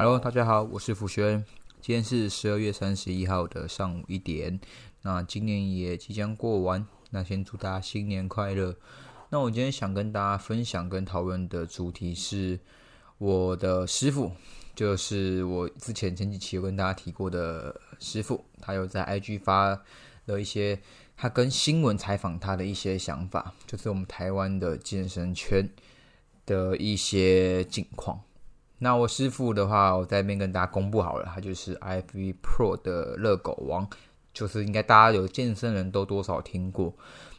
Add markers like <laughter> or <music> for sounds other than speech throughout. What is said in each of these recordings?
Hello，大家好，我是福轩。今天是十二月三十一号的上午一点。那今年也即将过完，那先祝大家新年快乐。那我今天想跟大家分享跟讨论的主题是我的师傅，就是我之前前几期有跟大家提过的师傅，他有在 IG 发了一些他跟新闻采访他的一些想法，就是我们台湾的健身圈的一些近况。那我师傅的话，我在那边跟大家公布好了，他就是 IV Pro 的热狗王，就是应该大家有健身人都多少听过。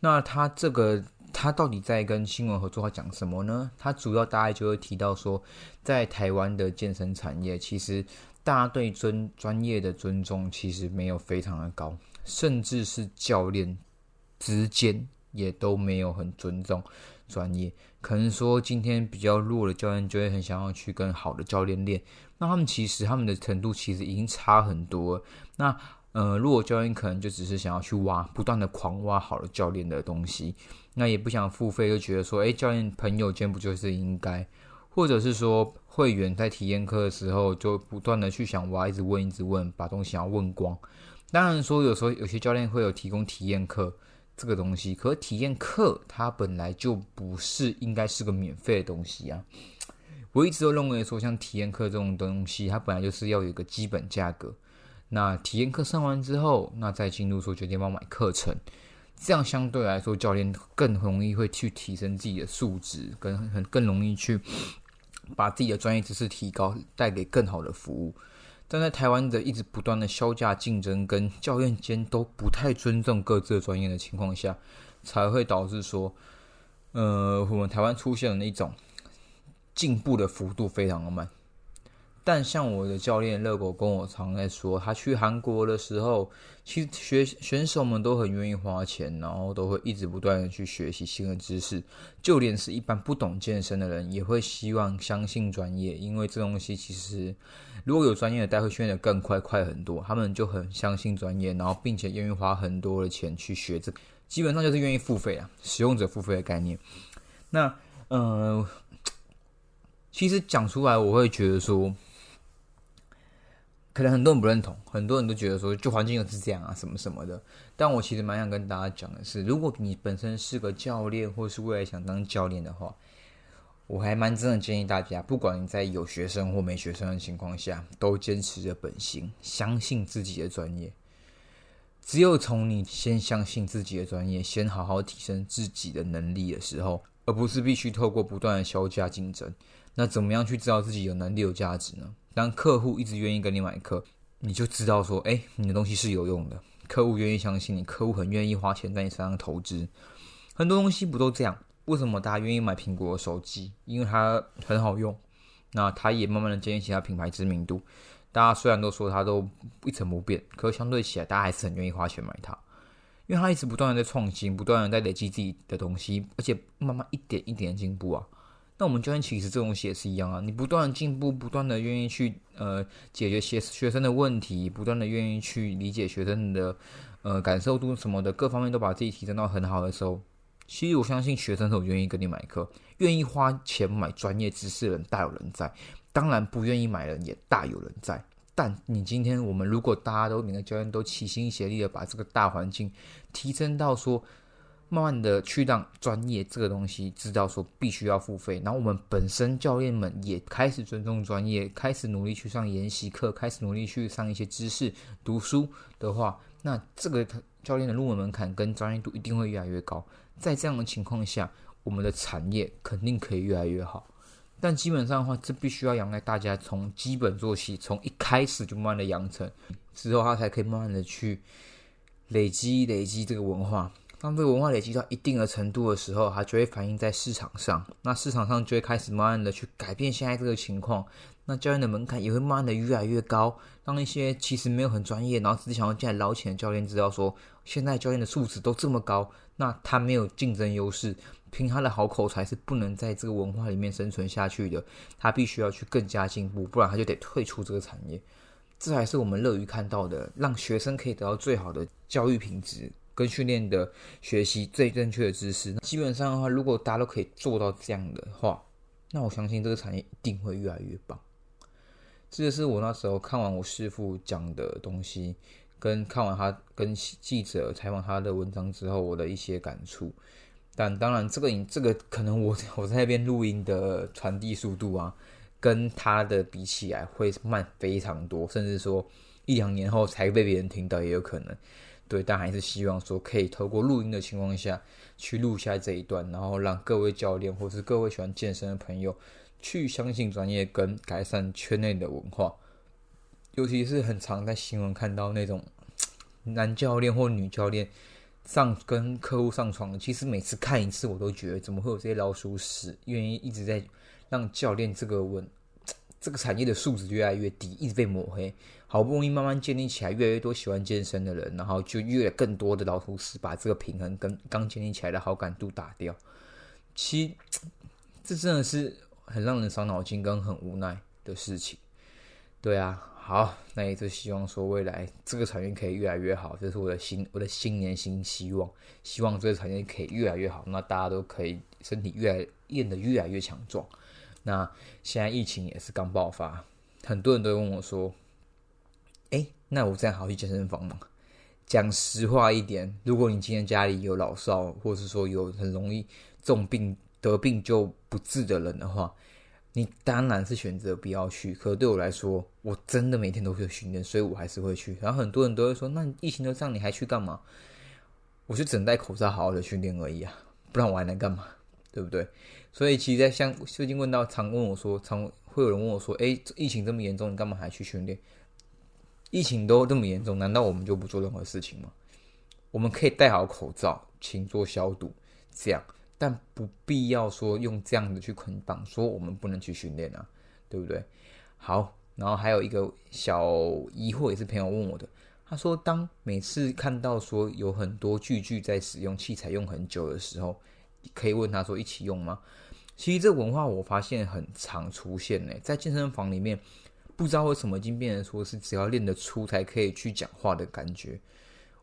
那他这个他到底在跟新闻合作，他讲什么呢？他主要大概就会提到说，在台湾的健身产业，其实大家对尊专业的尊重其实没有非常的高，甚至是教练之间也都没有很尊重。专业可能说今天比较弱的教练就会很想要去跟好的教练练，那他们其实他们的程度其实已经差很多。那呃，弱教练可能就只是想要去挖，不断的狂挖好的教练的东西，那也不想付费，就觉得说，哎，教练朋友间不就是应该？或者是说会员在体验课的时候就不断的去想挖，一直问，一直问，把东西要问光。当然说有时候有些教练会有提供体验课。这个东西，可体验课它本来就不是应该是个免费的东西啊！我一直都认为说，像体验课这种东西，它本来就是要有个基本价格。那体验课上完之后，那再进入说决定要买课程，这样相对来说，教练更容易会去提升自己的素质，跟很更容易去把自己的专业知识提高，带给更好的服务。但在台湾的一直不断的销价竞争，跟教练间都不太尊重各自的专业的情况下，才会导致说，呃，我们台湾出现了那种进步的幅度非常的慢。但像我的教练乐狗跟我常在说，他去韩国的时候，其实学选手们都很愿意花钱，然后都会一直不断的去学习新的知识。就连是一般不懂健身的人，也会希望相信专业，因为这东西其实如果有专业的带，会训练的更快，快很多。他们就很相信专业，然后并且愿意花很多的钱去学这，基本上就是愿意付费啊，使用者付费的概念。那呃，其实讲出来，我会觉得说。可能很多人不认同，很多人都觉得说，就环境又是这样啊，什么什么的。但我其实蛮想跟大家讲的是，如果你本身是个教练，或是未来想当教练的话，我还蛮真的建议大家，不管你在有学生或没学生的情况下，都坚持着本心，相信自己的专业。只有从你先相信自己的专业，先好好提升自己的能力的时候，而不是必须透过不断的销价竞争。那怎么样去知道自己有能力、有价值呢？当客户一直愿意跟你买课，你就知道说，哎，你的东西是有用的。客户愿意相信你，客户很愿意花钱在你身上投资。很多东西不都这样？为什么大家愿意买苹果手机？因为它很好用。那它也慢慢的建立起它品牌知名度。大家虽然都说它都一成不变，可相对起来，大家还是很愿意花钱买它，因为它一直不断的在创新，不断的在累积自己的东西，而且慢慢一点一点进步啊。那我们教练其实这东西也是一样啊，你不断的进步，不断的愿意去呃解决学学生的问题，不断的愿意去理解学生的呃感受度什么的，各方面都把自己提升到很好的时候，其实我相信学生都愿意跟你买课，愿意花钱买专业知识的人大有人在，当然不愿意买人也大有人在。但你今天我们如果大家都每个教练都齐心协力的把这个大环境提升到说。慢慢的去让专业这个东西知道说必须要付费，然后我们本身教练们也开始尊重专业，开始努力去上研习课，开始努力去上一些知识读书的话，那这个教练的入门门槛跟专业度一定会越来越高。在这样的情况下，我们的产业肯定可以越来越好。但基本上的话，这必须要仰赖大家从基本做起，从一开始就慢慢的养成，之后他才可以慢慢的去累积累积这个文化。当这个文化累积到一定的程度的时候，它就会反映在市场上，那市场上就会开始慢慢的去改变现在这个情况，那教练的门槛也会慢慢的越来越高，让一些其实没有很专业，然后只是想要进来捞钱的教练知道说，现在教练的素质都这么高，那他没有竞争优势，凭他的好口才是不能在这个文化里面生存下去的，他必须要去更加进步，不然他就得退出这个产业，这还是我们乐于看到的，让学生可以得到最好的教育品质。跟训练的学习最正确的知识，基本上的话，如果大家都可以做到这样的话，那我相信这个产业一定会越来越棒。这就是我那时候看完我师傅讲的东西，跟看完他跟记者采访他的文章之后，我的一些感触。但当然，这个这个可能我 <laughs> 我在那边录音的传递速度啊，跟他的比起来会慢非常多，甚至说一两年后才被别人听到也有可能。对，但还是希望说可以透过录音的情况下去录下这一段，然后让各位教练或是各位喜欢健身的朋友去相信专业跟改善圈内的文化。尤其是很常在新闻看到那种男教练或女教练上跟客户上床，其实每次看一次我都觉得怎么会有这些老鼠屎，愿意一直在让教练这个问这个产业的素质越来越低，一直被抹黑。好不容易慢慢建立起来，越来越多喜欢健身的人，然后就越更多的老鼠屎把这个平衡跟刚建立起来的好感度打掉。其这真的是很让人伤脑筋跟很无奈的事情。对啊，好，那也是希望说未来这个产业可以越来越好，这是我的新我的新年新希望。希望这个产业可以越来越好，那大家都可以身体越来练得越来越强壮。那现在疫情也是刚爆发，很多人都问我说。哎，那我这样好去健身房吗？讲实话一点，如果你今天家里有老少，或是说有很容易重病得病就不治的人的话，你当然是选择不要去。可对我来说，我真的每天都会训练，所以我还是会去。然后很多人都会说，那疫情都这样，你还去干嘛？我就只能戴口罩，好好的训练而已啊，不然我还能干嘛？对不对？所以其实，在像最近问到常问我说，常会有人问我说，哎，疫情这么严重，你干嘛还去训练？疫情都这么严重，难道我们就不做任何事情吗？我们可以戴好口罩，勤做消毒，这样，但不必要说用这样的去捆绑，说我们不能去训练啊，对不对？好，然后还有一个小疑惑，也是朋友问我的，他说，当每次看到说有很多句句在使用器材用很久的时候，可以问他说一起用吗？其实这文化我发现很常出现呢，在健身房里面。不知道为什么已经变成说是只要练得粗才可以去讲话的感觉。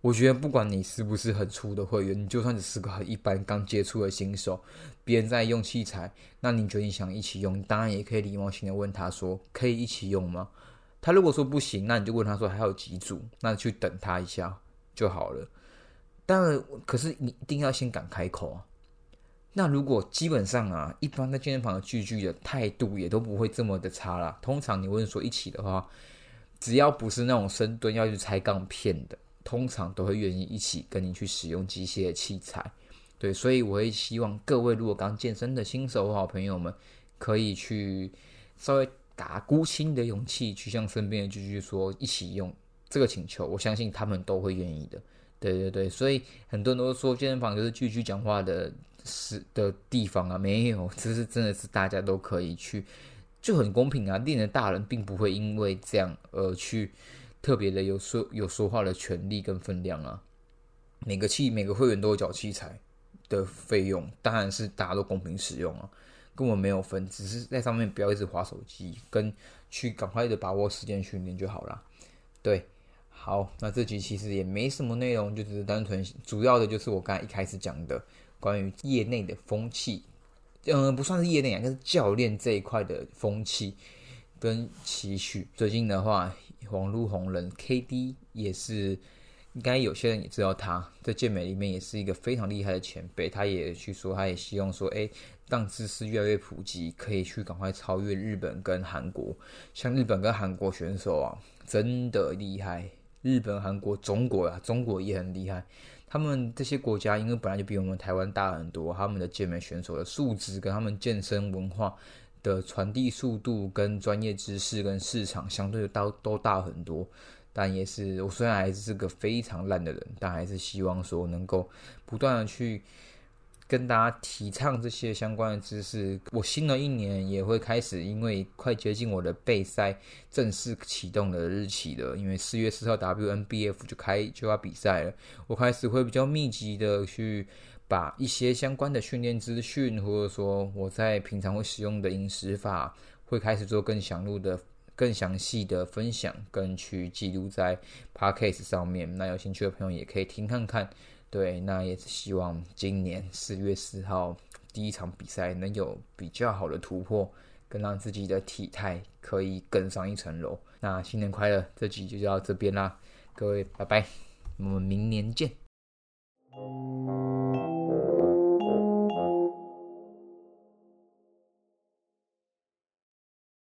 我觉得不管你是不是很粗的会员，你就算只是个很一般刚接触的新手，别人在用器材，那你觉得你想一起用，当然也可以礼貌性的问他说可以一起用吗？他如果说不行，那你就问他说还有几组，那去等他一下就好了。当然，可是你一定要先敢开口啊。那如果基本上啊，一般在健身房的聚聚的态度也都不会这么的差啦。通常你问说一起的话，只要不是那种深蹲要去拆杠片的，通常都会愿意一起跟你去使用机械器材。对，所以我会希望各位如果刚健身的新手好朋友们，可以去稍微打鼓心的勇气去向身边的聚聚说一起用这个请求，我相信他们都会愿意的。对对对，所以很多人都说健身房就是聚聚讲话的。是的地方啊，没有，<laughs> 这是真的是大家都可以去，就很公平啊。练的大人并不会因为这样而去特别的有说有说话的权利跟分量啊。每个器每个会员都有缴器材的费用，当然是大家都公平使用啊，根本没有分，只是在上面不要一直划手机，跟去赶快的把握时间训练就好了。对，好，那这集其实也没什么内容，就只是单纯主要的就是我刚才一开始讲的。关于业内的风气，嗯，不算是业内啊，就是教练这一块的风气跟期许。最近的话，网络红人 KD 也是，应该有些人也知道他，在健美里面也是一个非常厉害的前辈。他也去说，他也希望说，哎，让知识越来越普及，可以去赶快超越日本跟韩国。像日本跟韩国选手啊，真的厉害。日本、韩国、中国啊，中国也很厉害。他们这些国家，因为本来就比我们台湾大很多，他们的健美选手的素质跟他们健身文化的传递速度、跟专业知识、跟市场相对都都大很多。但也是，我虽然还是个非常烂的人，但还是希望说能够不断的去。跟大家提倡这些相关的知识，我新的一年也会开始，因为快接近我的备赛正式启动的日期了。因为四月四号 WNBF 就开就要比赛了，我开始会比较密集的去把一些相关的训练资讯，或者说我在平常会使用的饮食法，会开始做更详录的、更详细的分享，跟去记录在 Podcast 上面。那有兴趣的朋友也可以听看看。对那也是希望今年四月四号第一场比赛能有比较好的突破更让自己的体态可以更上一层楼。那新年快乐这集就到这边啦各位拜拜我们明年见。